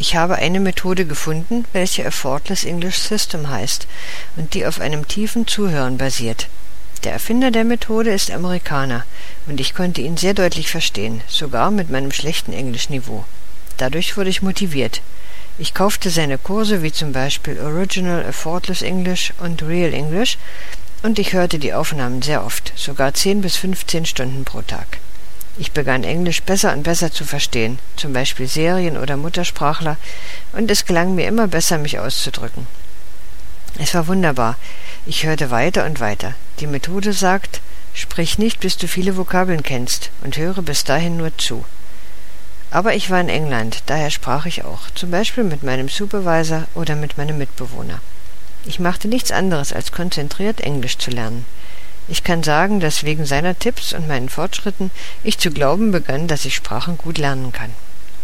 Ich habe eine Methode gefunden, welche Effortless English System heißt und die auf einem tiefen Zuhören basiert. Der Erfinder der Methode ist Amerikaner und ich konnte ihn sehr deutlich verstehen, sogar mit meinem schlechten Englischniveau. Dadurch wurde ich motiviert. Ich kaufte seine Kurse wie zum Beispiel Original Effortless English und Real English und ich hörte die Aufnahmen sehr oft, sogar 10 bis 15 Stunden pro Tag. Ich begann Englisch besser und besser zu verstehen, zum Beispiel Serien oder Muttersprachler, und es gelang mir immer besser, mich auszudrücken. Es war wunderbar. Ich hörte weiter und weiter. Die Methode sagt, sprich nicht, bis du viele Vokabeln kennst, und höre bis dahin nur zu. Aber ich war in England, daher sprach ich auch, zum Beispiel mit meinem Supervisor oder mit meinem Mitbewohner. Ich machte nichts anderes, als konzentriert Englisch zu lernen. Ich kann sagen, dass wegen seiner Tipps und meinen Fortschritten ich zu glauben begann, dass ich Sprachen gut lernen kann.